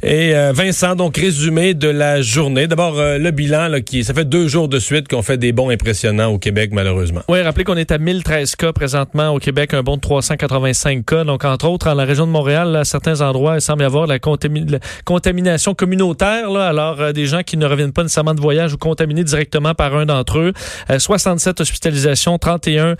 Et euh, Vincent, donc résumé de la journée. D'abord, euh, le bilan, là, qui ça fait deux jours de suite qu'on fait des bons impressionnants au Québec, malheureusement. Oui, rappelez qu'on est à 1013 cas présentement au Québec, un bon de 385 cas. Donc, entre autres, dans la région de Montréal, à certains endroits, il semble y avoir la, la contamination communautaire. Là, alors, euh, des gens qui ne reviennent pas nécessairement de voyage ou contaminés directement par un d'entre eux. 67 hospitalisations, 31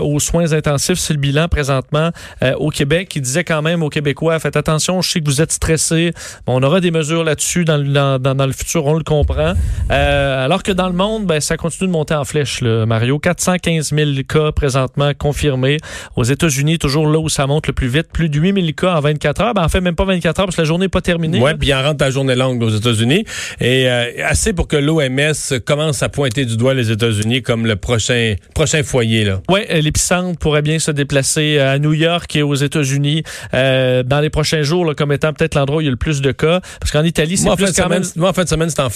aux soins intensifs. C'est le bilan présentement au Québec. Il disait quand même aux Québécois, faites attention, je sais que vous êtes stressés. On aura des mesures là-dessus dans, dans, dans, le futur, on le comprend. Euh, alors que dans le monde, ben, ça continue de monter en flèche, là, Mario. 415 000 cas présentement confirmés. Aux États-Unis, toujours là où ça monte le plus vite, plus de 8 000 cas en 24 heures. Ben, en fait, même pas 24 heures parce que la journée n'est pas terminée. Oui, puis en rentre la journée longue aux États-Unis. Et euh, assez pour que l'OMS commence à pointer du doigt les États-Unis comme le prochain, prochain foyer. Oui, l'épicentre pourrait bien se déplacer à New York et aux États-Unis euh, dans les prochains jours là, comme étant peut-être l'endroit où il y a le plus de cas. Parce qu'en Italie, c'est plus quand même... Moi, en fin de semaine, c'est en,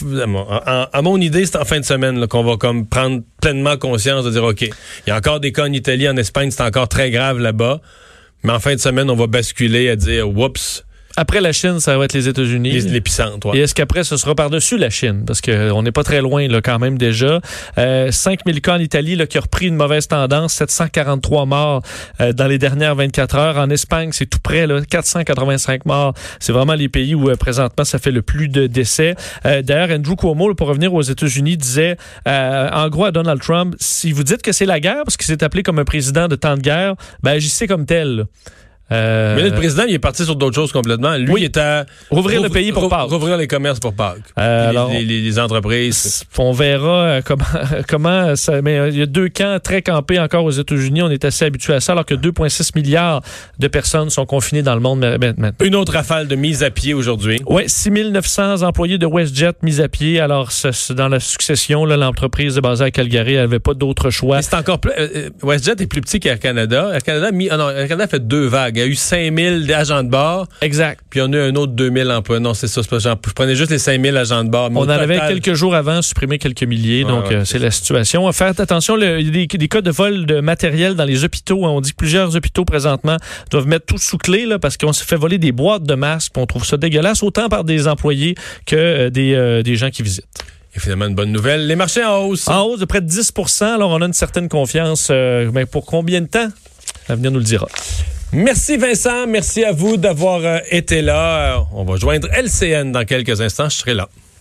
à mon idée, c'est en fin de semaine qu'on va comme prendre pleinement conscience de dire, OK, il y a encore des cas en Italie, en Espagne, c'est encore très grave là-bas. Mais en fin de semaine, on va basculer à dire, oups, après la Chine, ça va être les États-Unis. L'épicentre, Et est-ce qu'après, ce sera par-dessus la Chine? Parce qu'on n'est pas très loin là, quand même déjà. Euh, 5000 cas en Italie là, qui a repris une mauvaise tendance. 743 morts euh, dans les dernières 24 heures. En Espagne, c'est tout près. Là, 485 morts. C'est vraiment les pays où euh, présentement, ça fait le plus de décès. Euh, d'ailleurs, Andrew Cuomo, pour revenir aux États-Unis, disait en gros à Donald Trump, si vous dites que c'est la guerre, parce qu'il s'est appelé comme un président de temps de guerre, ben agissez comme tel. Euh, mais le président, il est parti sur d'autres choses complètement. Lui, il est à rouvrir le pays pour Pâques. Rouvrir les commerces pour Pâques. Euh, alors, les, entreprises. On verra euh, comment, comment ça. Mais il y a deux camps très campés encore aux États-Unis. On est assez habitué à ça, alors que 2,6 milliards de personnes sont confinées dans le monde maintenant. Une autre rafale de mise à pied aujourd'hui. Oui, 6 900 employés de WestJet mis à pied. Alors, dans la succession, l'entreprise basée à Calgary n'avait pas d'autre choix. C'est encore plus. WestJet est plus petit qu'Air Canada. Air Canada, ah non, Air Canada fait deux vagues. Il y a eu 5000 agents de bord. Exact. Puis on a eu un autre 2000 emplois. Non, c'est ça. Pas, je prenais juste les 5000 agents de bord. on en avait quelques jours avant supprimé quelques milliers. donc, euh, c'est la situation. Faire attention, il y a des, cas de vol de matériel dans les hôpitaux. On dit que plusieurs hôpitaux présentement doivent mettre tout sous clé là, parce qu'on se fait voler des boîtes de masques. On trouve ça dégueulasse, autant par des employés que euh, des, euh, des gens qui visitent. Et finalement, une bonne nouvelle. Les marchés en hausse. En hausse de près de 10% Alors, on a une certaine confiance. mais pour combien de temps? L'avenir nous le dira. Merci Vincent, merci à vous d'avoir euh, été là. Euh, on va joindre LCN dans quelques instants, je serai là.